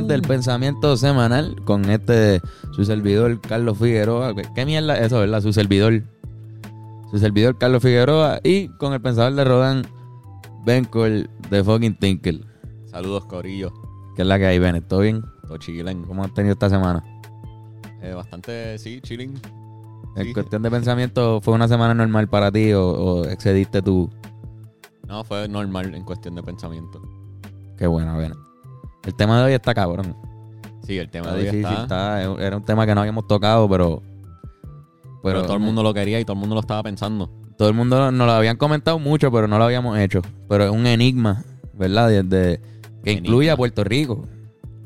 más del pensamiento semanal con este su servidor Carlos Figueroa. ¿Qué mierda eso, verdad? Su servidor. Su servidor Carlos Figueroa y con el pensador de Rodan, Bencol de fucking Tinkle. Saludos, Corillo. ¿Qué es la que hay, Bennett? ¿Todo bien? Todo chilling. ¿Cómo has tenido esta semana? Eh, bastante, sí, chilling. En Sí. cuestión de pensamiento, ¿fue una semana normal para ti o, o excediste tu...? No, fue normal en cuestión de pensamiento. Qué bueno, Bennett. El tema de hoy está cabrón. Sí, el tema Está de hoy difícil, está, está- era un tema que no habíamos tocado, pero... pero, todo el mundo lo quería y todo el mundo lo estaba pensando. Todo el mundo nos lo habían comentado mucho, pero no lo habíamos hecho. Pero es un enigma, ¿verdad? De, de- que Enigma. incluye a Puerto Rico.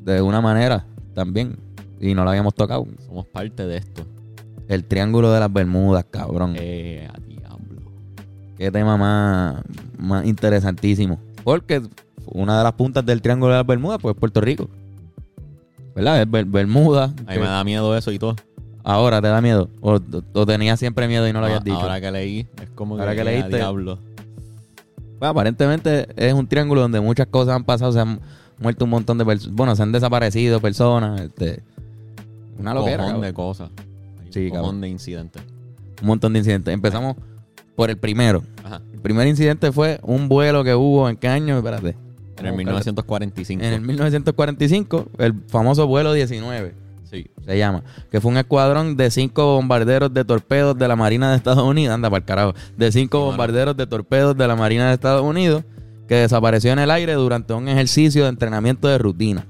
De una manera también. Y no lo habíamos tocado. Somos parte de esto. El Triángulo de las Bermudas, cabrón. Eh, a diablo. Qué tema más, más interesantísimo. Porque una de las puntas del Triángulo de las Bermudas, pues Puerto Rico. ¿Verdad? Es Ber- Bermuda. A que mí me da miedo eso y todo. Ahora te da miedo. O, o tenías siempre miedo y no lo habías Ah, dicho. Ahora que leí, es como Ahora que, que leíste. diablo. Pues, aparentemente es un triángulo donde muchas cosas han pasado, se han muerto un montón de personas, bueno, se han desaparecido personas, este, una Un loquera, cojón cabrón. de cosas. Sí, un cabrón. de incidentes. un montón de incidentes. Empezamos por el primero. Ajá. El primer incidente fue un vuelo que hubo, ¿en qué año? Espérate. En el Vamos a buscarlo. 1945. En el 1945, el famoso vuelo 19, Sí. se llama, que fue un escuadrón de cinco bombarderos de torpedos de la Marina de Estados Unidos, anda para el carajo, de cinco bombarderos de torpedos de la Marina de Estados Unidos, que desapareció en el aire durante un ejercicio de entrenamiento de rutina.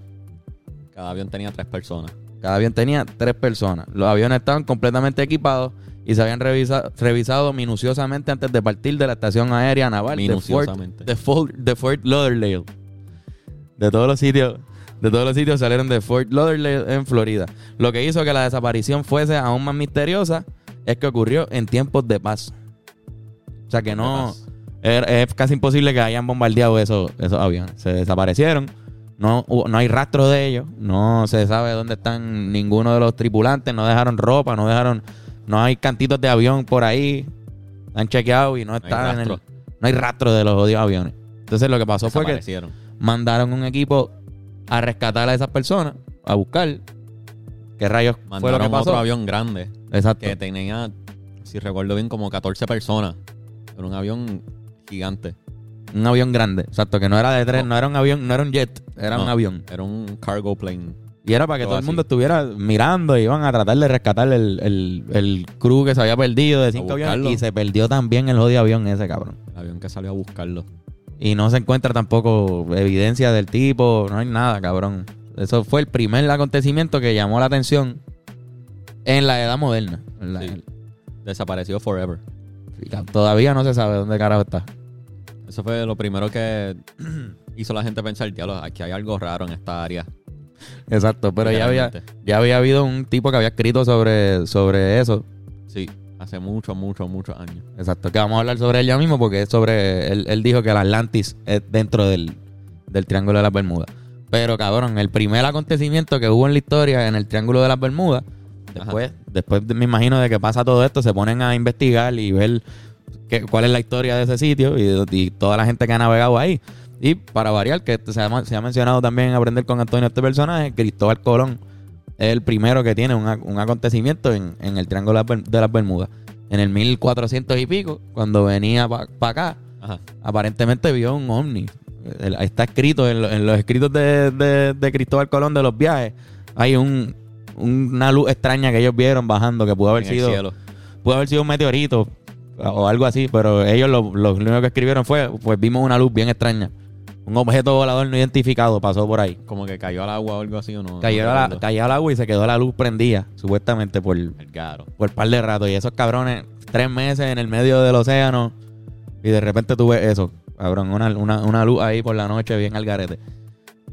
Cada avión tenía tres personas. Cada avión tenía tres personas. Los aviones estaban completamente equipados y se habían revisa- revisado minuciosamente antes de partir de la estación aérea naval de Fort, Minuciosamente. de Fort, de Fort Lauderdale. De todos los sitios, de todos los sitios salieron de Fort Lauderdale en Florida. Lo que hizo que la desaparición fuese aún más misteriosa es que ocurrió en tiempos de paz. O sea que no es, es casi imposible que hayan bombardeado esos, esos aviones. Se desaparecieron. No, no hay rastro de ellos. No se sabe dónde están ninguno de los tripulantes. No dejaron ropa, no dejaron. No hay cantitos de avión por ahí. Han chequeado y no están en el. No hay rastro de los odios aviones. Entonces lo que pasó fue que. Mandaron un equipo a rescatar a esas personas, a buscar qué rayos fue lo Mandaron que pasó. otro avión grande Exacto. que tenía, si recuerdo bien, como 14 personas. Era un avión gigante. Un avión grande. Exacto, que no era de tren, no, era un avión, no era un jet, era No. un avión. Era un cargo plane. Y era para que Todo todo el mundo estuviera mirando y iban a tratar de rescatar el, el, el crew que se había perdido de cinco aviones. Y se perdió también el jodido avión ese, cabrón. El avión que salió a buscarlo. Y no se encuentra tampoco evidencia del tipo, no hay nada, cabrón. Eso fue el primer acontecimiento que llamó la atención en la edad moderna. La- Sí. Desapareció forever. Todavía no se sabe dónde carajo está. Eso fue lo primero que hizo la gente pensar, diablo, aquí hay algo raro en esta área. Exacto, pero ya había, ya había habido un tipo que había escrito sobre, sobre eso. Sí, hace muchos, muchos, muchos años. Exacto, que vamos a hablar sobre él ya mismo porque es sobre. Él, él dijo que el Atlantis es dentro del, del Triángulo de las Bermudas. Pero cabrón, el primer acontecimiento que hubo en la historia en el Triángulo de las Bermudas, después, después de- me imagino de que pasa todo esto, se ponen a investigar y ver qué- cuál es la historia de ese sitio y, y toda la gente que ha navegado ahí. Y para variar, que se ha, se ha mencionado también en Aprender con Antonio este personaje, Cristóbal Colón es el primero que tiene un, un acontecimiento en, en el Triángulo de las Bermudas. En el 1400 y pico, cuando venía para acá, Ajá. aparentemente vio un ovni. Está escrito en, lo- en los escritos de, de- de Cristóbal Colón de los viajes. Hay un, una luz extraña que ellos vieron bajando que pudo haber en el sido cielo. pudo haber sido un meteorito o algo así, pero ellos lo, lo único que escribieron fue, pues vimos una luz bien extraña. Un objeto volador no identificado pasó por ahí. Como que cayó al agua o algo así o no. Cayó, no a la- recuerdo. cayó al agua y se quedó la luz prendida, supuestamente por, El garo. por par de rato. Y esos cabrones, tres meses en el medio del océano, y de repente tú ves eso, cabrón, una, una, una luz ahí por la noche bien al garete.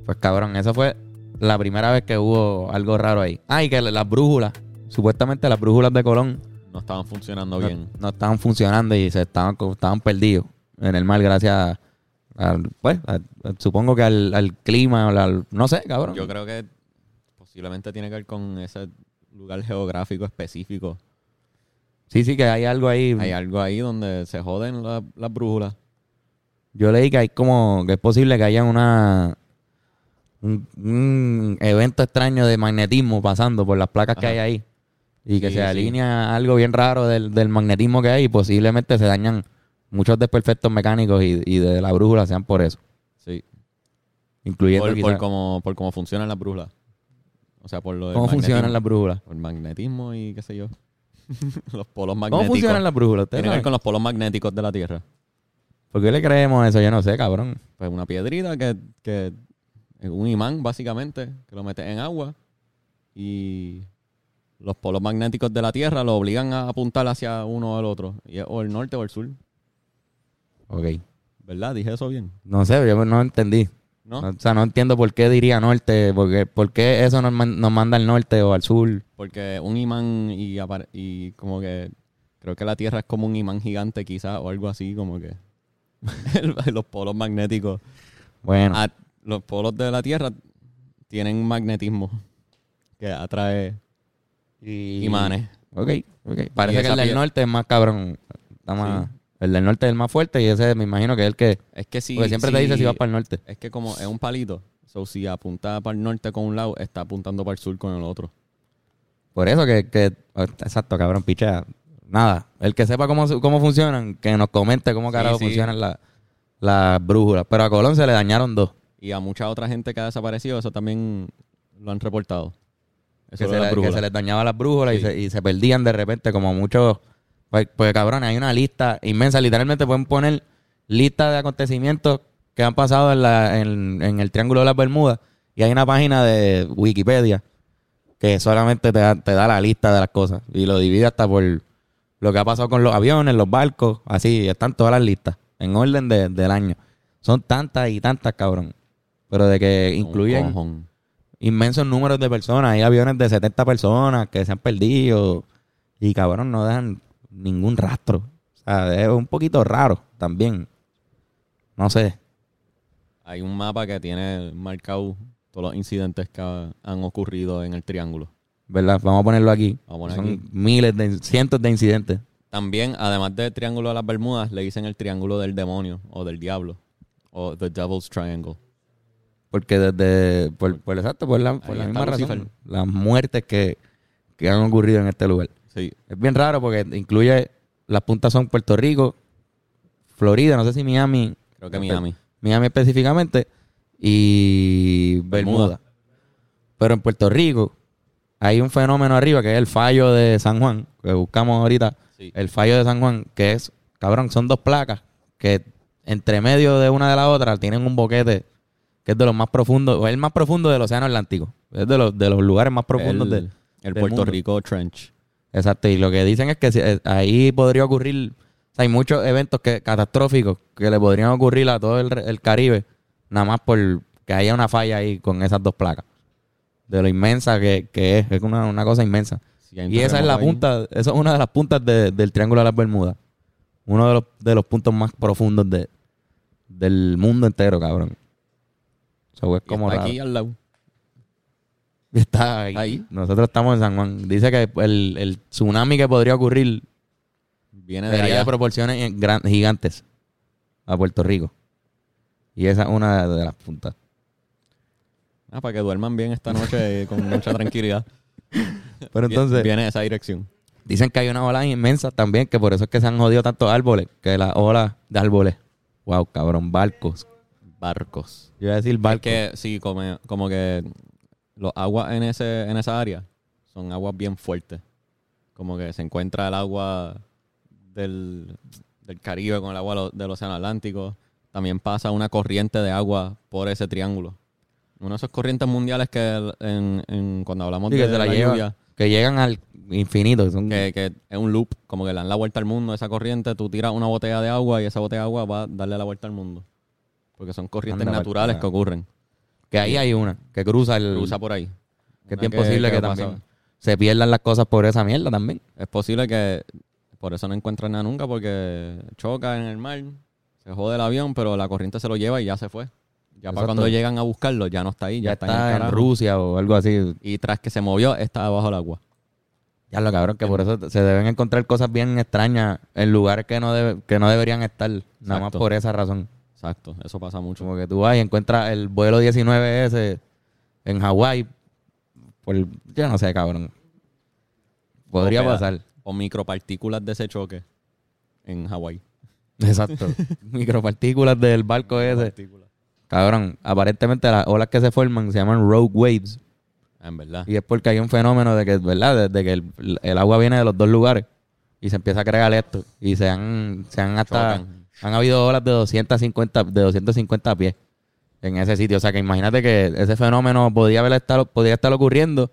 Pues cabrón, esa fue la primera vez que hubo algo raro ahí. Ah, y que las brújulas, supuestamente las brújulas de Colón, No estaban funcionando no, bien. no estaban funcionando y se estaban, estaban perdidos en el mar gracias al, pues, supongo que al, al clima, o al- no sé, cabrón. Yo creo que posiblemente tiene que ver con ese lugar geográfico específico. Sí, sí, que hay algo ahí. Hay algo ahí donde se joden la- las brújulas. Yo leí que hay como, que es posible que haya una, un, un evento extraño de magnetismo pasando por las placas que hay ahí. Y que Sí, se sí. alinea algo bien raro del, del magnetismo que hay y posiblemente se dañan muchos desperfectos mecánicos y, y de la brújula sean por eso. Sí. Incluyendo Por, por cómo, por cómo funcionan las brújulas. O sea, por lo del cómo funcionan las brújulas. Por magnetismo y qué sé yo. los polos ¿Cómo magnéticos. funcionan las brújulas? ¿Ustedes Tiene que ver con los polos magnéticos de la Tierra. ¿Por qué le creemos eso? Yo no sé, cabrón. Pues una piedrita que, que es un imán, básicamente, que lo metes en agua y los polos magnéticos de la Tierra lo obligan a apuntar hacia uno o el otro, y es o el norte o el sur. Ok. ¿Verdad? Dije eso bien. No sé, yo no entendí. ¿No? O sea, no entiendo por qué diría norte, porque, por qué eso nos, nos manda al norte o al sur. Porque un imán y, como que creo que la Tierra es como un imán gigante quizás o algo así, como que los polos magnéticos. Bueno, Ah, los polos de la Tierra tienen un magnetismo que atrae y- imanes. Ok, ok. Parece que el del norte es más cabrón. Está más- Sí. El del norte es el más fuerte y ese me imagino que es el que... Es que si... porque siempre te dice si vas para el norte. Es que como es un palito, so, si apunta para el norte con un lado, está apuntando para el sur con el otro. Por eso que... que exacto, cabrón, pichea. Nada. El que sepa cómo, cómo funcionan, que nos comente cómo Sí, carajo sí. funcionan la- las brújulas. Pero a Colón se le dañaron dos. Y a mucha otra gente que ha desaparecido, eso también lo han reportado. Eso que, se las le- que brújulas. se les dañaba las brújulas y, Sí. se, y se perdían de repente como muchos... Pues, pues, cabrón, hay una lista inmensa. Literalmente pueden poner lista de acontecimientos que han pasado en, la, en, en el Triángulo de las Bermudas y hay una página de Wikipedia que solamente te da, te da la lista de las cosas y lo divide hasta por lo que ha pasado con los aviones, los barcos, así, están todas las listas en orden de- del año. Son tantas y tantas, cabrón. Pero de que incluyen inmensos números de personas. Hay aviones de 70 personas que se han perdido y cabrón no dejan ningún rastro. O sea, es un poquito raro también. No sé. Hay un mapa que tiene marcado todos los incidentes que ha- han ocurrido en el triángulo. ¿Verdad? Vamos a ponerlo aquí. Vamos a Son poner aquí. miles de cientos de incidentes. También, además del triángulo de las Bermudas, le dicen el triángulo del demonio o del diablo. O The Devil's Triangle. Porque desde, por, por exacto, por la, por misma razón, las muertes que, que han ocurrido en este lugar. Sí. Es bien raro porque incluye, las puntas son Puerto Rico, Florida, no sé si Miami, Creo que Miami. Miami específicamente, y Bermuda. Bermuda. Pero en Puerto Rico hay un fenómeno arriba que es el fallo de San Juan, que buscamos ahorita, Sí. el fallo de San Juan, que es, cabrón, son dos placas que entre medio de una de la otra tienen un boquete que es de los más profundos, o es el más profundo del Océano Atlántico. Es de los, de los lugares más profundos el, del, el del Puerto mundo. Rico Trench. Exacto, y lo que dicen es que si- eh, ahí podría ocurrir, o sea, hay muchos eventos que, catastróficos que le podrían ocurrir a todo el, Caribe, nada más por que haya una falla ahí con esas dos placas. De lo inmensa que, que es, es una, una cosa inmensa. Si Y esa es la ahí, punta, esa es una de las puntas de- del Triángulo de las Bermudas. Uno de los, de los puntos más profundos de, del mundo entero, cabrón. So, es y como está aquí al lado. Está ahí. Ahí. Nosotros estamos en San Juan. Dice que el, el tsunami que podría ocurrir Viene de allá. de proporciones gran- gigantes a Puerto Rico. Y esa es una de las puntas. Ah, para que duerman bien esta noche con mucha tranquilidad. Pero entonces, Viene esa dirección. dicen que hay una ola inmensa también, que por eso es que se han jodido tantos árboles, que la ola de árboles. Wow, cabrón, barcos. Barcos. Yo iba a decir Es barcos. que sí, como, como que los aguas en, ese, en esa área son aguas bien fuertes. Como que se encuentra el agua del, del Caribe con el agua lo- del Océano Atlántico. También pasa una corriente de agua por ese triángulo. Una de esas corrientes mundiales que en, en- cuando hablamos Sí, de que la la lleva. lluvia, que llegan al infinito. que son- que, que es un loop, como que le dan la vuelta al mundo, esa corriente, tú tiras una botella de agua y esa botella de agua va a darle la vuelta al mundo. Porque son corrientes Anda naturales que ocurren. Que ahí hay una, que cruza el... Cruza por ahí. que es bien posible que, también se pierdan las cosas por esa mierda también. Es posible que por eso no encuentran nada nunca, porque choca en el mar, se jode el avión, pero la corriente se lo lleva y ya se fue. Ya para Exacto. cuando llegan a buscarlo, ya no está ahí, ya, Ya, está, en, está. Rusia o algo así. Y tras que se movió, está bajo el agua. Ya lo cabrón, que por eso se deben encontrar cosas bien extrañas en lugares que no, debe- que no deberían estar. Nada más por esa razón. Exacto, eso pasa mucho. Como que tú vas y encuentras el vuelo 19 ese en Hawái, por, yo no sé, cabrón. Podría O pasar. O micropartículas de ese choque en Hawái. Exacto. Micropartículas del barco ese. Cabrón, aparentemente las olas que se forman se llaman rogue waves. Ah, En verdad. Y es porque hay un fenómeno de que, ¿verdad? Desde que el, el agua viene de los dos lugares y se empieza a crear esto. Y se han, se han hasta. Chocan. Han habido olas de 250, de 250 pies en ese sitio. O sea que imagínate que ese fenómeno podía haber estado, podía estar ocurriendo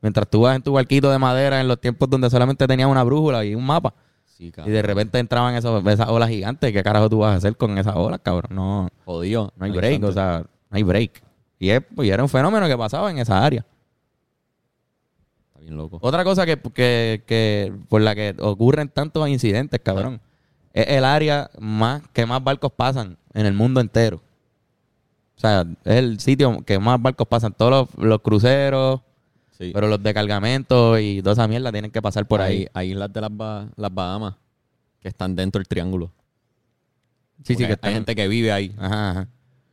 mientras tú vas en tu barquito de madera en los tiempos donde solamente tenías una brújula y un mapa. Sí, Y de repente entraban esos, esas olas gigantes. ¿Qué carajo tú vas a hacer con esas olas, cabrón? No, Jodido. no hay break. O sea, no hay break. Y, es, y era un fenómeno que pasaba en esa área. Está bien loco. Otra cosa que, que, que por la que ocurren tantos incidentes, cabrón, es el área más que más barcos pasan en el mundo entero. O sea, es el sitio que más barcos pasan. Todos los, los cruceros, Sí. pero los de cargamento y toda esa mierda tienen que pasar por ahí. Hay, islas de las, Ba- las Bahamas que están dentro del triángulo. Sí, sí, que están- hay gente que vive ahí. Ajá, ajá.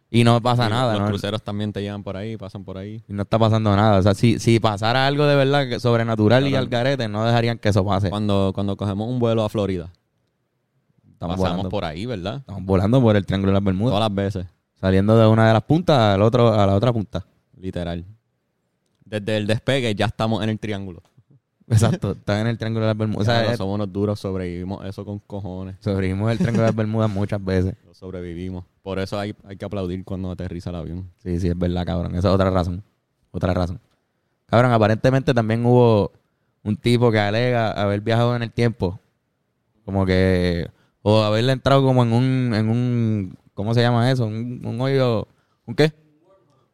Y no pasa Y nada, Los ¿no? cruceros también te llevan por ahí, pasan por ahí. Y no está pasando nada. O sea, si, si pasara algo de verdad sobrenatural y al garete, no dejarían que eso pase. Cuando, cuando cogemos un vuelo a Florida, Estamos pasamos volando, por ahí, ¿verdad? estamos volando por el Triángulo de las Bermudas. Todas las veces, Saliendo de una de las puntas al otro, a la otra punta. literal. Desde el despegue ya estamos en el triángulo. Exacto, está en el Triángulo de las Bermudas. O sea, Claro, es- somos unos duros, sobrevivimos eso con cojones. sobrevivimos el Triángulo de las Bermudas muchas veces. Lo sobrevivimos. Por eso hay, hay que aplaudir cuando aterriza el avión. Sí, sí, es verdad, cabrón. Esa es otra razón. Otra razón. Cabrón, aparentemente también hubo un tipo que alega haber viajado en el tiempo. Como que. O haberle entrado como en un. En un ¿Cómo se llama eso? Un, un hoyo. ¿Un qué?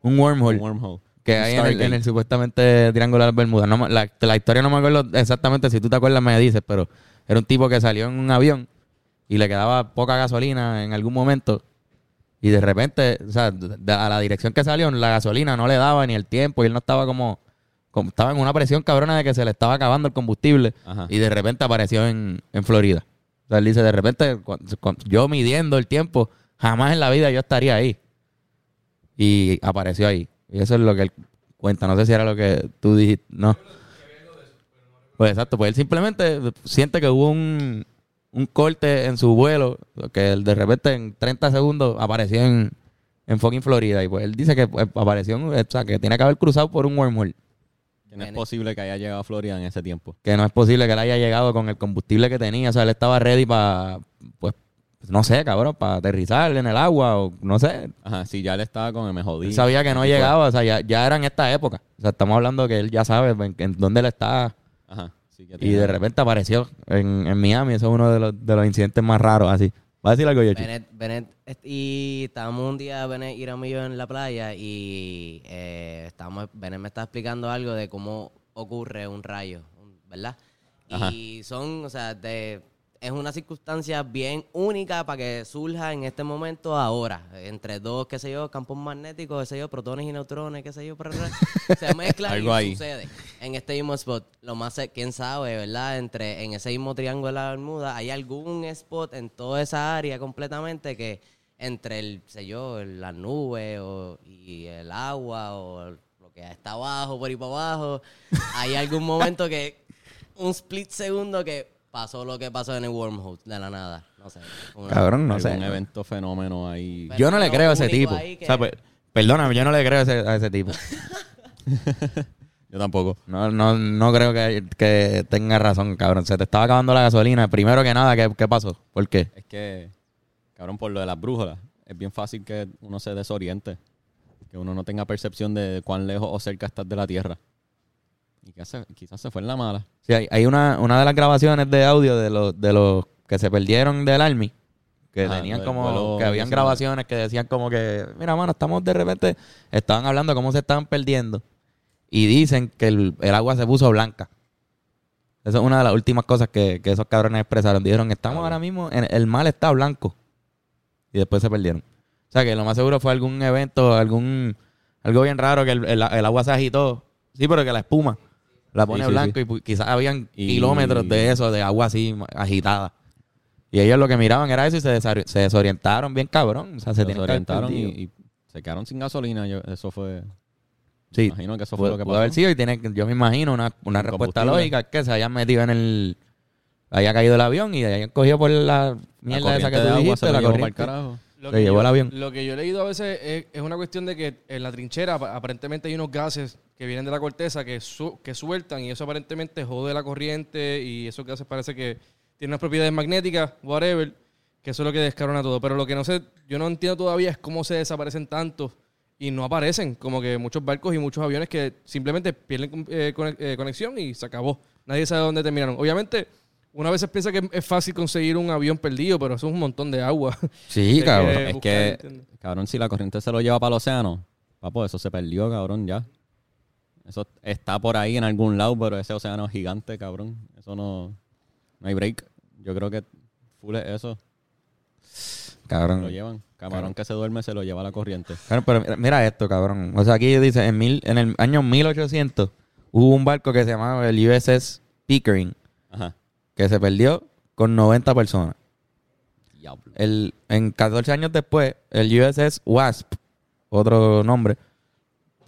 Un wormhole. Un wormhole. que hay en el, en el supuestamente Triángulo de las Bermudas. No, la, la historia no me acuerdo exactamente, si tú te acuerdas me dices, pero era un tipo que salió en un avión y le quedaba poca gasolina en algún momento y de repente, o sea, a la dirección que salió, la gasolina no le daba ni el tiempo y él no estaba como, como- estaba en una presión cabrona de que se le estaba acabando el combustible Ajá. y de repente apareció en, en Florida. Sea, él dice, de repente, cu- cu- yo midiendo el tiempo, jamás en la vida yo estaría ahí. Y apareció ahí. Y eso es lo que él cuenta. No sé si era lo que tú dijiste. No. Pues exacto, pues él simplemente siente que hubo un, un corte en su vuelo, que de repente en 30 segundos apareció en, en fucking Florida. Y pues él dice que pues, apareció, o sea, que tiene que haber cruzado por un wormhole. Que no es posible que haya llegado a Florida en ese tiempo. que no es posible que él haya llegado con el combustible que tenía. O sea, él estaba ready para, pues, no sé, cabrón, para aterrizar en el agua o no sé. Ajá, si ya él estaba con el me jodí. Él sabía que no llegaba, o sea, ya, ya era en esta época. O sea, estamos hablando que él ya sabe en, en dónde él está Ajá. sí que y de repente apareció en, en Miami. Eso es uno de los, de los incidentes más raros, así. ¿Va a decir algo, Yoshi? Bennett, y estábamos un día, Bennett y yo en la playa y eh, estábamos, Bennett me está explicando algo de cómo ocurre un rayo, ¿verdad? Ajá. Y son, o sea, de, es una circunstancia bien única para que surja en este momento ahora, entre dos, qué sé yo, campos magnéticos, qué sé yo, protones y neutrones, qué sé yo, se mezclan Algo y ahí. sucede en este mismo spot. Lo más, quién sabe, ¿verdad? Entre en ese mismo triángulo de la Bermuda, hay algún spot en toda esa área completamente que entre el, sé yo, las nubes o, y el agua o lo que está abajo, por ahí para abajo, hay algún momento que, un split segundo que pasó lo que pasó en el wormhole de la nada. No sé. Una- Cabrón, no sé. evento fenómeno ahí. Pero- Yo no le creo a ese tipo. que- O sea, pues, perdóname, yo no le creo a ese, a ese tipo. Yo tampoco. No, no, no creo que, que tenga razón, cabrón. Se te estaba acabando la gasolina. Primero que nada, ¿qué, qué pasó? ¿Por qué? Es que, cabrón, por lo de las brújulas, es bien fácil que uno se desoriente. Que uno no tenga percepción de cuán lejos o cerca estás de la Tierra. Y que se- quizás se fue en la mala. Sí, hay, hay una, una de las grabaciones de audio de los, de los que se perdieron del Army. Que Ajá, tenían como, vuelo que habían 19. grabaciones que decían como que, mira, mano, estamos de repente, estaban hablando de cómo se estaban perdiendo. Y dicen que el, el agua se puso blanca. Esa es una de las últimas cosas que, que esos cabrones expresaron. Dijeron, estamos ahora mismo, en, el mal está blanco. Y después se perdieron. O sea que lo más seguro fue algún evento, algún algo bien raro que el, el- el agua se agitó. Sí, pero que la espuma la pone Sí, sí, blanco sí. y quizás habían Y- kilómetros de eso, de agua así agitada. Y ellos lo que miraban era eso y se, desori- se desorientaron bien cabrón. O sea, se, desorientaron y, se quedaron sin gasolina. Yo- eso fue Sí. Imagino que eso fue Pudo, lo que pudo pasó. haber sido y tiene, yo me imagino una, una respuesta lógica que se hayan metido en el... Haya caído el avión y hayan cogido por la La mierda esa que tú agua dijiste, se lo la corriente. carajo. Lo Se que llevó yo- el avión. Lo que yo he leído a veces es, es una cuestión de que en la trinchera ap- aparentemente hay unos gases que vienen de la corteza que, su- que sueltan y eso aparentemente jode la corriente y esos gases parece que tienen unas propiedades magnéticas, whatever, que eso es lo que descarona todo. Pero lo que no sé, yo no entiendo todavía es cómo se desaparecen tantos y no aparecen, como que muchos barcos y muchos aviones que simplemente pierden eh, eh, conexión y se acabó. Nadie sabe dónde terminaron. Obviamente, una vez piensa que es fácil conseguir un avión perdido, pero eso es un montón de agua. Sí, cabrón. que Es buscar, que, ¿entiendes? cabrón, si la corriente se lo lleva para el océano, papo, eso se perdió, cabrón, ya. Eso está por ahí en algún lado, pero ese océano es gigante, cabrón. Eso no, no hay break. Yo creo que full es eso. Cabrón. Lo llevan. Camarón que se duerme se lo lleva la corriente. Claro, pero mira, mira esto, cabrón. O sea, aquí dice, en, mil, en el año 1800 hubo un barco que se llamaba el USS Pickering, Ajá. que se perdió con 90 personas. Diablo. El, en 14 años después, el USS Wasp, otro nombre,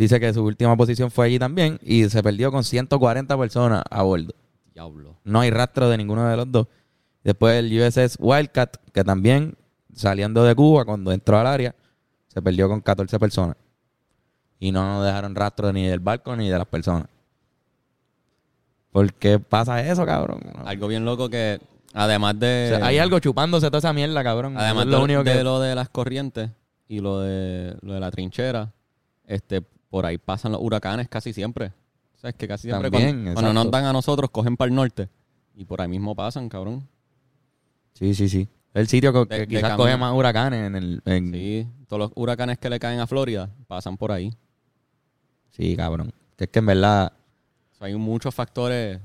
dice que su última posición fue allí también y se perdió con 140 personas a bordo. Diablo. No hay rastro de ninguno de los dos. Después el USS Wildcat, que también saliendo de Cuba, cuando entró al área, se perdió con 14 personas. Y no dejaron rastro ni del barco ni de las personas. ¿Por qué pasa eso, cabrón? Algo bien loco que, además de... O sea, hay algo chupándose toda esa mierda, cabrón. Además es lo de, único de que... lo de las corrientes y lo de, lo de la trinchera, este, por ahí pasan los huracanes casi siempre. O sea, es que casi siempre También, cuando, cuando nos dan a nosotros, cogen para el norte. Y por ahí mismo pasan, cabrón. Sí, sí, sí. El sitio que, De- que de quizás coge más huracanes en el... en- Sí, todos los huracanes que le caen a Florida pasan por ahí. Sí, cabrón. Que es que en verdad... O sea, hay muchos factores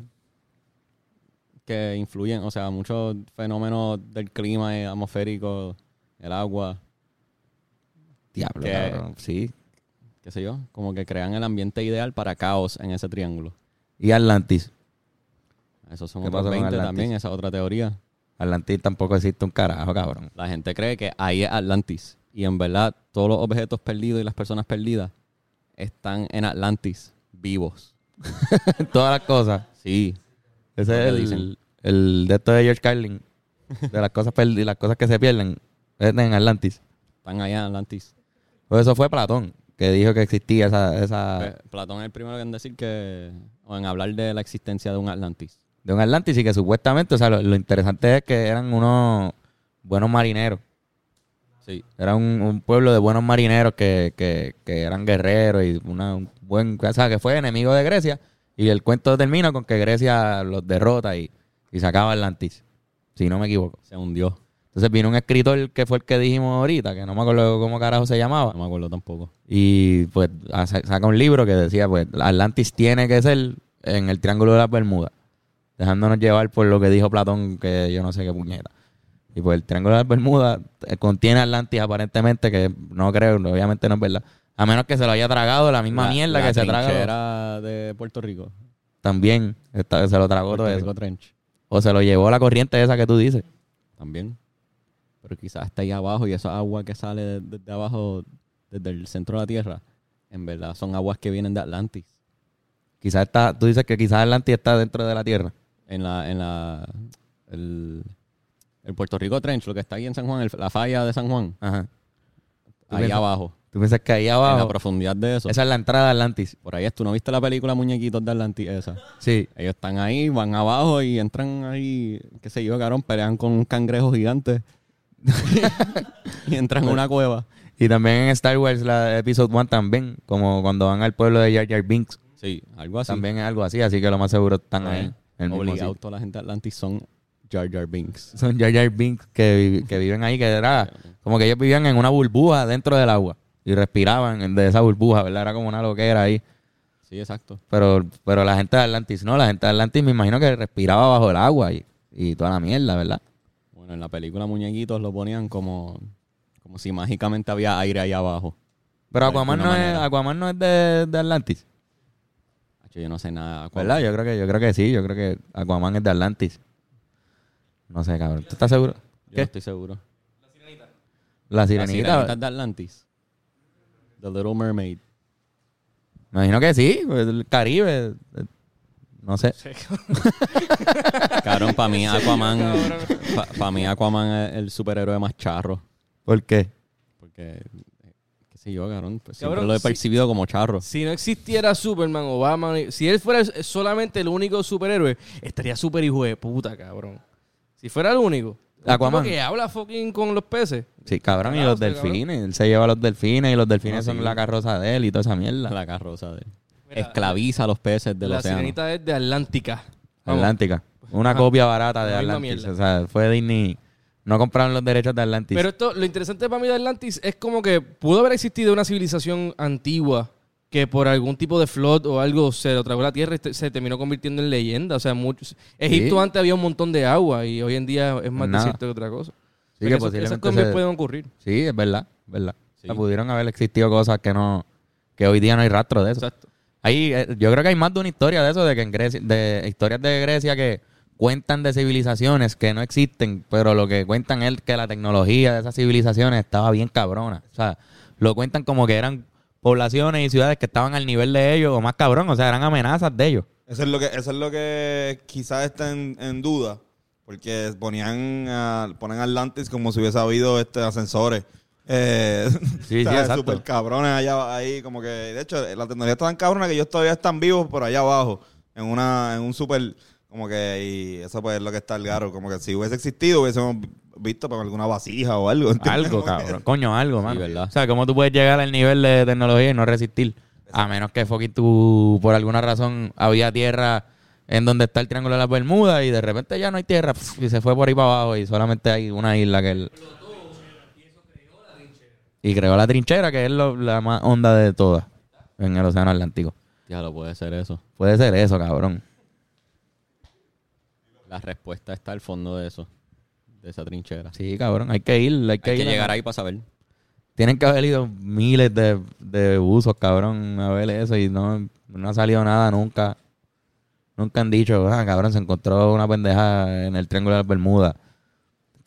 que influyen, o sea, muchos fenómenos del clima eh, atmosférico, el agua, Diablo, Que- cabrón. Sí. Qué sé yo, como que crean el ambiente ideal para caos en ese triángulo. Y Atlantis. Esos son ¿Qué otros pasó con 20 Atlantis? también, esa otra teoría. Atlantis tampoco existe un carajo, cabrón. La gente cree que ahí es Atlantis. Y en verdad, todos los objetos perdidos y las personas perdidas están en Atlantis, vivos. Todas las cosas. Sí. Ese es el, el de esto de George Carlin. De las cosas perdidas, las cosas que se pierden. En Atlantis. Están allá en Atlantis. Pues eso fue Platón, que dijo que existía esa, esa Platón es el primero en decir que, o en hablar de la existencia de un Atlantis. de un Atlantis y que supuestamente, o sea, lo, lo interesante es que eran unos buenos marineros. Sí. Era un, un pueblo de buenos marineros que, que, que eran guerreros y una, un buen, o sea, que fue enemigo de Grecia. Y el cuento termina con que Grecia los derrota y, y se acaba Atlantis, si no me equivoco. Se hundió. Entonces vino un escritor que fue el que dijimos ahorita, que no me acuerdo cómo carajo se llamaba. No me acuerdo tampoco. Y pues a- sa- saca un libro que decía, pues Atlantis tiene que ser en el Triángulo de las Bermudas. Dejándonos llevar por lo que dijo Platón, que yo no sé qué puñeta. Y pues el Triángulo de las Bermudas eh, contiene Atlantis aparentemente, que no creo, obviamente no es verdad. A menos que se lo haya tragado la misma La- mierda la que se traga. trinchera de Puerto Rico. También está- se lo tragó Puerto todo Rico eso. Trench. O se lo llevó la corriente esa que tú dices. También. Pero quizás está ahí abajo y esa agua que sale de- desde abajo, desde el centro de la Tierra, en verdad son aguas que vienen de Atlantis. Quizás está, tú dices que quizás Atlantis está dentro de la Tierra. En la, en la, el, el Puerto Rico Trench, lo que está ahí en San Juan, el- la falla de San Juan, Ajá. ¿Tú ahí piensas- abajo, ¿Tú piensas que ahí en la abajo? profundidad de eso. Esa es la entrada de Atlantis. Por ahí es, tú no viste la película Muñequitos de Atlantis esa. Sí. Ellos están ahí, van abajo y entran ahí, qué sé yo, cabrón, pelean con un cangrejo gigante. y entran a una cueva. Y también en Star Wars, la Episode 1 también, como cuando van al pueblo de Jar Jar Binks, Sí, algo así. también es algo así, así que lo más seguro están ahí. en el Obligado, toda la gente de Atlantis son Jar Jar Binks. Son Jar Jar Binks que, que viven ahí, que era como que ellos vivían en una burbuja dentro del agua y respiraban de esa burbuja, ¿verdad? Era como una loquera ahí. Sí, exacto. Pero, pero la gente de Atlantis, no, la gente de Atlantis me imagino que respiraba bajo el agua y, y toda la mierda, ¿verdad? Bueno, en la película Muñequitos lo ponían como, como si mágicamente había aire ahí abajo. Pero Aquaman no, es. Aquaman no es de, de Atlantis, Hacho, Yo no sé nada. de Aquaman. ¿verdad? Yo creo que, yo creo que sí, yo creo que Aquaman es de Atlantis. No sé, cabrón. ¿Tú estás seguro? Yo ¿Qué? no estoy seguro. La La sirenita. sirenita es de Atlantis. The Little Mermaid. Me imagino que sí, pues, el Caribe. eh, No sé. Cabrón, para mí Aquaman, para mí Aquaman es el superhéroe más charro. ¿Por qué? Porque, qué sé yo, cabrón, pues siempre Cabrón, lo he percibido como charro. Si no existiera Superman o Batman, si él fuera solamente el único superhéroe, estaría súper hijo de puta, cabrón. Si fuera el único. Un Aquaman. que habla fucking con los peces. Sí, cabrón, y los cabrón. delfines. Él se lleva a los delfines y los delfines Ah, son sí. la carroza de él y toda esa mierda. La carroza de Mira, Esclaviza a los peces del la océano. sirenita es de Atlántica. Vamos. Atlántica. Una Ajá. copia barata de La Atlantis. O sea, fue Disney. No compraron los derechos de Atlantis. Pero esto, lo interesante para mí de Atlantis es como que pudo haber existido una civilización antigua que por algún tipo de flood o algo se lo tragó la tierra y se terminó convirtiendo en leyenda. O sea, muchos, Egipto Sí. antes había un montón de agua y hoy en día es más Nada. desierto que otra cosa. Sí, que eso- esas cosas se- pueden ocurrir. Sí, es verdad, es verdad. Sí. O sea, pudieron haber existido cosas que no, que hoy día no hay rastro de eso. Exacto. Hay, eh, yo creo que hay más de una historia de eso, de que Grecia, de historias de Grecia que cuentan de civilizaciones que no existen, pero lo que cuentan es que la tecnología de esas civilizaciones estaba bien cabrona. O sea, lo cuentan como que eran poblaciones y ciudades que estaban al nivel de ellos o más cabrón, o sea, eran amenazas de ellos. Eso es lo que, eso es lo que quizás está en, en duda. Porque ponían a- ponen Atlantis como si hubiese habido este ascensores. Eh, Sí, sí. Súper cabrones allá ahí, como que, de hecho, la tecnología está tan cabrona que ellos todavía están vivos por allá abajo, en una, en un súper, como que, y eso pues es lo que está el garo, como que si hubiese existido hubiésemos visto por alguna vasija o algo. ¿entiendes? Algo, cabrón. Coño, algo, mano. verdad. O sea, ¿cómo tú puedes llegar al nivel de tecnología y no resistir? A menos que fucking tú, por alguna razón, había tierra en donde está el Triángulo de las Bermudas y de repente ya no hay tierra y se fue por ahí para abajo y solamente hay una isla que él... Y creó la trinchera, que es lo- la más honda de todas en el Océano Atlántico. Ya lo puede ser eso. Puede ser eso, cabrón. La respuesta está al fondo de eso. De esa trinchera. Sí, cabrón. Hay que ir, hay que Hay que llegar ahí para saber. Tienen que haber ido miles de, de usos, cabrón, a ver eso y no, no ha salido nada nunca. Nunca han dicho, ah, cabrón, se encontró una pendeja en el Triángulo de las Bermudas.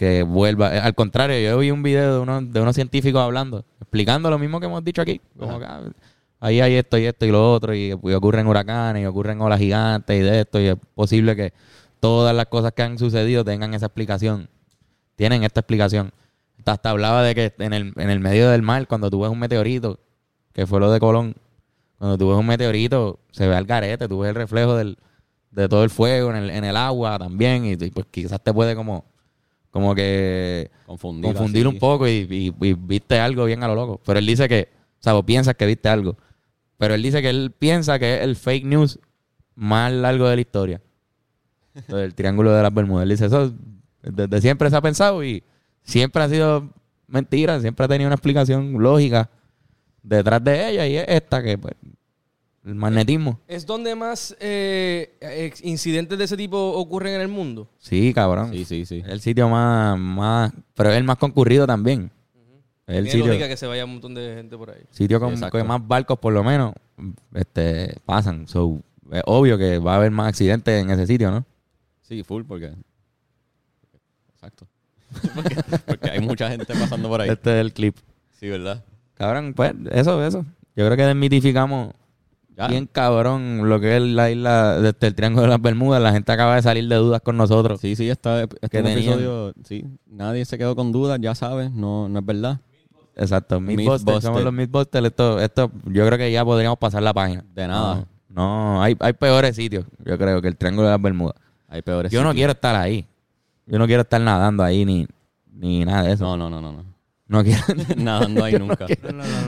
Que vuelva. Eh, Al contrario, yo vi un video de, uno, de unos científicos hablando, explicando lo mismo que hemos dicho aquí. Como que, ah, ahí hay esto y esto y lo otro, y, y ocurren huracanes, y ocurren olas gigantes y de esto, y es posible que todas las cosas que han sucedido tengan esa explicación. Tienen esta explicación. Hasta hablaba de que en el, en el medio del mar, cuando tú ves un meteorito, que fue lo de Colón, cuando tú ves un meteorito, se ve al garete, tú ves el reflejo del, de todo el fuego en el, en el agua también, y, y pues quizás te puede como, como que Confundir. un poco y, y- y viste algo bien a lo loco. Pero él dice que, o sea, vos piensas que viste algo, pero él dice que él piensa que es el fake news más largo de la historia. Del Triángulo de las Bermudas. Él dice, eso desde siempre se ha pensado y siempre ha sido mentira, siempre ha tenido una explicación lógica detrás de ella y es esta que, pues, el magnetismo. ¿Es donde más eh, incidentes de ese tipo ocurren en el mundo? Sí, cabrón. Sí, sí, sí. Es el sitio más, más, pero es el más concurrido también. Es el Tiene sitio, lógica que se vaya un montón de gente por ahí. sitio con, con más barcos por lo menos este pasan. So, es obvio que va a haber más accidentes en ese sitio, ¿no? Sí, full, porque. Exacto. porque, porque hay mucha gente pasando por ahí. Este es el clip. Sí, ¿verdad? Cabrón, pues, eso, eso. Yo creo que desmitificamos Ya. bien cabrón lo que es la isla desde el Triángulo de las Bermudas. La gente acaba de salir de dudas con nosotros. Sí, sí, está, este Que episodio. Sí, nadie se quedó con dudas, ya sabes, no, no es verdad. Exacto, Mythbusters, somos los Mythbusters. Esto, esto, yo creo que ya podríamos pasar la página. De nada. No, no, hay, hay peores sitios, yo creo, que el Triángulo de las Bermudas. Hay peores. Yo no quiero estar ahí. Yo no quiero estar nadando ahí ni, ni nada de eso. No, no, no, no. no. No quiero, Nadando ahí nunca.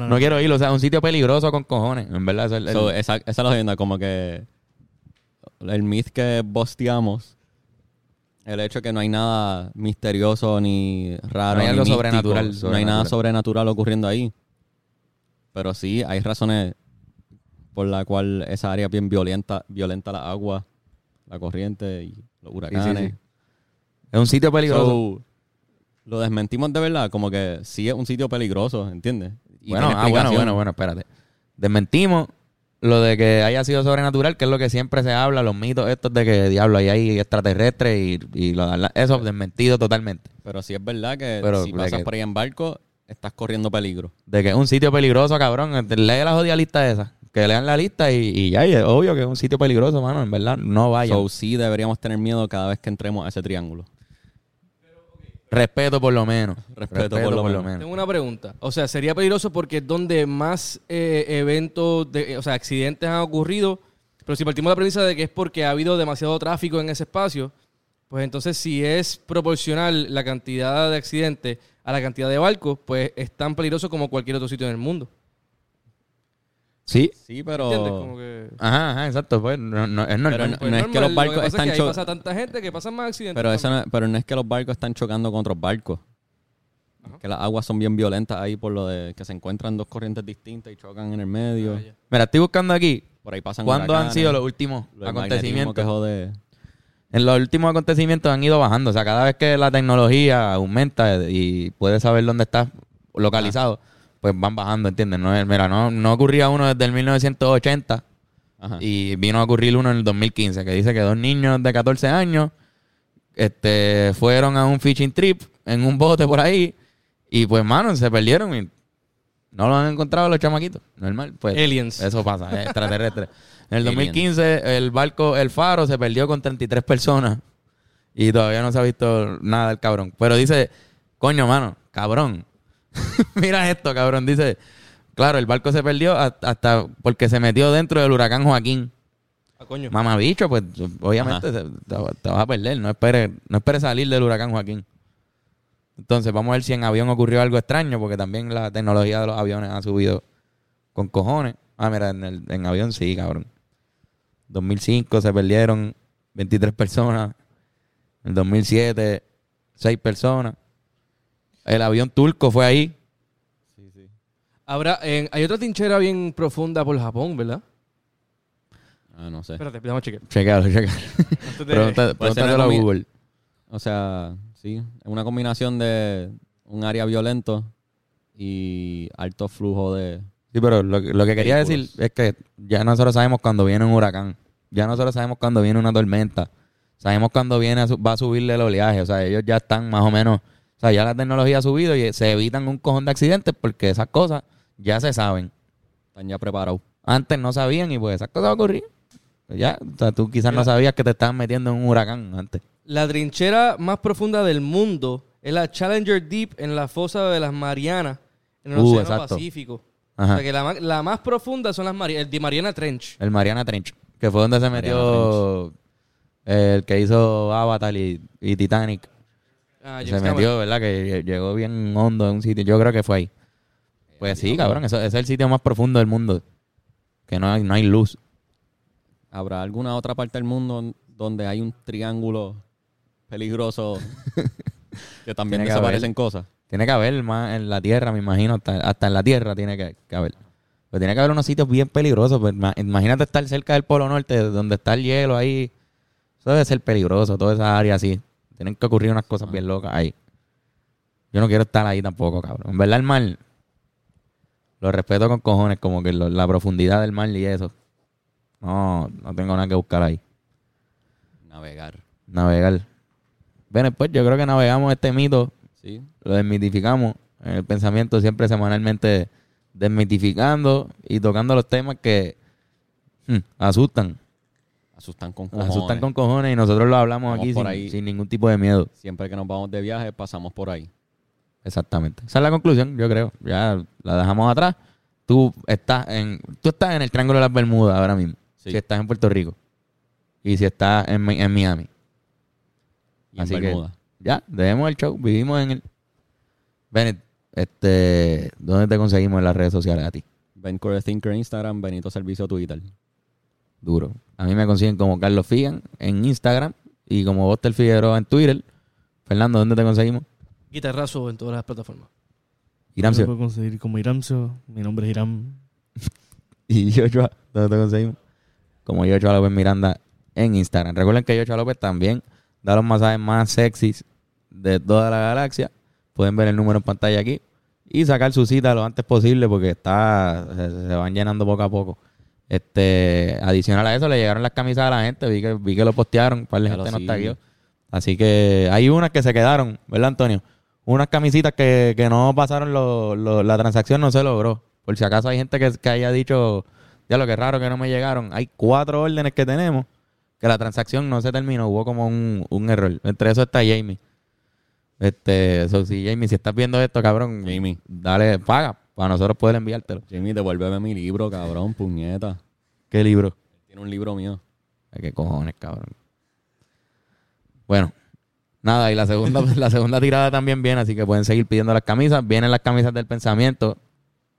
no quiero ir. O sea, un sitio peligroso con cojones. En verdad, eso es el- So, esa, esa es la leyenda, como que el myth que bosteamos, el hecho de que no hay nada misterioso ni raro. No hay ni algo místico, sobrenatural, No hay nada sobrenatural ocurriendo ahí. Pero sí, hay razones por la cual esa área es bien violenta, violenta la agua, la corriente y los huracanes. sí. es un sitio peligroso. So, lo desmentimos de verdad, como que sí es un sitio peligroso, ¿entiendes? Y bueno, ah, bueno, bueno, bueno, espérate. Desmentimos lo de que haya sido sobrenatural, que es lo que siempre se habla, los mitos estos de que, diablo, ahí hay extraterrestres y, y lo- eso desmentido totalmente. Pero sí es verdad que Pero si pasas que- por ahí en barco, estás corriendo peligro. De que es un sitio peligroso, cabrón. Lee la jodida lista esa. que lean la lista y, y ya, y es obvio que es un sitio peligroso, mano, en verdad, no vayan. So, sí deberíamos tener miedo cada vez que entremos a ese triángulo. Respeto por lo menos. Respeto por lo menos. Tengo una pregunta. O sea, sería peligroso porque es donde más eh, eventos, de, o sea, accidentes han ocurrido. Pero si partimos de la premisa de que es porque ha habido demasiado tráfico en ese espacio, pues entonces si es proporcional la cantidad de accidentes a la cantidad de barcos, pues es tan peligroso como cualquier otro sitio en el mundo. Sí. Sí, pero... ¿Entiendes? Como que... Ajá, ajá, exacto. Pues no, no- es normal. Pero no- pues es que los Lo barcos pasa están es que cho- ahí pasa tanta gente que pasan más accidentes. Pero, eso no, pero no es que los barcos están chocando con otros barcos. Que las aguas son bien violentas ahí por lo de que se encuentran dos corrientes distintas y chocan en el medio. Ah. Mira, estoy buscando aquí Por ahí pasan cuándo han sido los últimos lo acontecimientos. que jode. En los últimos acontecimientos han ido bajando. O sea, cada vez que la tecnología aumenta y puedes saber dónde estás localizado, pues van bajando, ¿entiendes? No, es- mira, no, no ocurría uno desde el 1980 Ajá. y vino a ocurrir uno en el 2015, que dice que dos niños de 14 años este, fueron a un fishing trip en un bote por ahí y pues, mano, se perdieron y no lo han encontrado los chamaquitos. Normal, pues. Aliens. Eso pasa, es extraterrestre. En el Aliens. 2015 el barco El Faro se perdió con 33 personas y todavía no se ha visto nada del cabrón. Pero dice, coño, mano, cabrón. Mira esto, cabrón. Dice, claro, el barco se perdió ha- hasta porque se metió dentro del huracán Joaquín. Ah, coño. Mamabicho, pues obviamente te vas a perder. No esperes no esperes salir del huracán Joaquín. Entonces, vamos a ver si en avión ocurrió algo extraño, porque también la tecnología de los aviones ha subido con cojones. Ah, mira, en, el, en avión sí, cabrón. 2005 se perdieron 23 personas. En 2007, 6 personas. El avión turco fue ahí. Habrá, en- hay otra trinchera bien profunda por Japón, ¿verdad? Ah, no sé. Espérate, vamos a chequear. Chequealo, chequalo. Antes de- Pregunta- Pregúntatelo a Google. O sea, sí, es una combinación de un área violento y alto flujo de... Sí, pero lo, que- lo que quería decir es que ya nosotros sabemos cuando viene un huracán. Ya nosotros sabemos cuando viene una tormenta. Sabemos cuando viene a su- va a subirle el oleaje. O sea, ellos ya están más o menos... O sea, ya la tecnología ha subido y se evitan un cojón de accidentes porque esas cosas ya se saben. Están ya preparados. Antes no sabían y pues esas cosas ocurrían. Pues ya, o sea, tú quizás no sabías que te estaban metiendo en un huracán antes. La trinchera más profunda del mundo es la Challenger Deep en la fosa de las Marianas, en el Uh, Océano exacto. Pacífico. Ajá. O sea que la, más profunda son las Marianas, el de Mariana Trench. El Mariana Trench, que fue donde se metió el que hizo Avatar y, y Titanic. Ah, se James Cameron. metió, ¿verdad? Que llegó bien hondo en un sitio. Yo creo que fue ahí. Pues sí, cabrón. Eso, ese es el sitio más profundo del mundo. Que no hay, no hay luz. ¿Habrá alguna otra parte del mundo donde hay un triángulo peligroso que también Tiene que desaparecen cosas? Tiene que haber más en la tierra, me imagino. Hasta, hasta en la tierra tiene que, que haber. Pero tiene que haber unos sitios bien peligrosos. Pues, ima- imagínate estar cerca del Polo Norte, donde está el hielo ahí. Eso debe ser peligroso, toda esa área así. Tienen que ocurrir unas cosas bien locas ahí. Yo no quiero estar ahí tampoco, cabrón. En verdad, el mar lo respeto con cojones, como que lo- la profundidad del mar y eso. No, no tengo nada que buscar ahí. Navegar. Navegar. Bueno, pues yo creo que navegamos este mito ¿Sí? lo desmitificamos en el pensamiento siempre semanalmente desmitificando y tocando los temas que hmm, asustan, Asustan con nos cojones. asustan con cojones y nosotros lo hablamos Vamos aquí por sin, ahí. sin ningún tipo de miedo. Siempre que nos vamos de viaje, pasamos por ahí. Exactamente. Esa es la conclusión, yo creo. Ya la dejamos atrás. Tú estás en, tú estás en el Triángulo de las Bermudas ahora mismo. Sí. Si estás en Puerto Rico. Y si estás en, en Miami. Y Así en que Bermuda. ya, dejemos el show. Vivimos en el... Bennett, este, ¿dónde te conseguimos en las redes sociales a ti? Ben Core Thinker Instagram, Benito Servicio Twitter. Duro. A mí me consiguen como Carlos Figan en Instagram y como Boster Figueroa en Twitter. Fernando, ¿dónde te conseguimos? Guitarrazo en todas las plataformas. Iramcio. puedo conseguir como Iramcio. Mi nombre es Iram. Y Yochoa, ¿dónde te conseguimos? Como Yochoa López Miranda en Instagram. Recuerden que Yochoa López también da los masajes más sexys de toda la galaxia. Pueden ver el número en pantalla aquí y sacar su cita lo antes posible porque está se, se van llenando poco a poco. Este, adicional a eso le llegaron las camisas a la gente, vi que vi que lo postearon, un par de Ya gente nos sí. tagueó. Así que hay unas que se quedaron, ¿verdad, Antonio? Unas camisitas que, que no pasaron lo- lo- la transacción, no se logró. Por si acaso hay gente que, que haya dicho Ya lo que raro que no me llegaron. Hay cuatro órdenes que tenemos que la transacción no se terminó. Hubo como un, un error. Entre eso está Jamie. Este, so, si Jamie, si estás viendo esto, cabrón, Jamie. dale, paga para nosotros poder enviártelo. Jamie, devuélveme mi libro, cabrón, puñeta. ¿Qué libro? Tiene un libro mío. Ay, qué cojones, cabrón. Bueno, nada, y la segunda, la segunda tirada también viene, así que pueden seguir pidiendo las camisas. Vienen las camisas del pensamiento.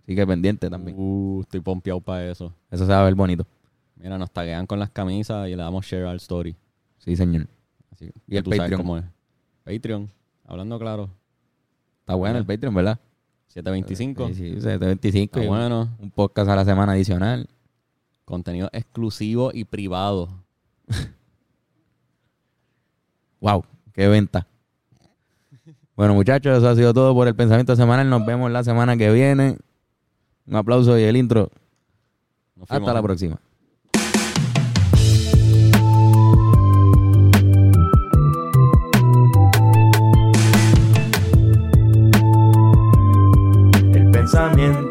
Así que pendiente también. Uh, estoy pompeado para eso. Eso se va a ver bonito. Mira, nos taguean con las camisas y le damos share al story. Sí, señor. Así Y el tú sabes Patreon. cómo es. Patreon, hablando claro. Está bueno el Patreon, ¿verdad? 725. Sí, sí, 725. Está y un- bueno. Un podcast a la semana adicional. Contenido exclusivo y privado. Wow, qué venta. Bueno, muchachos, eso ha sido todo por el pensamiento semanal. Nos vemos la semana que viene. Un aplauso y el intro. Hasta la próxima. El pensamiento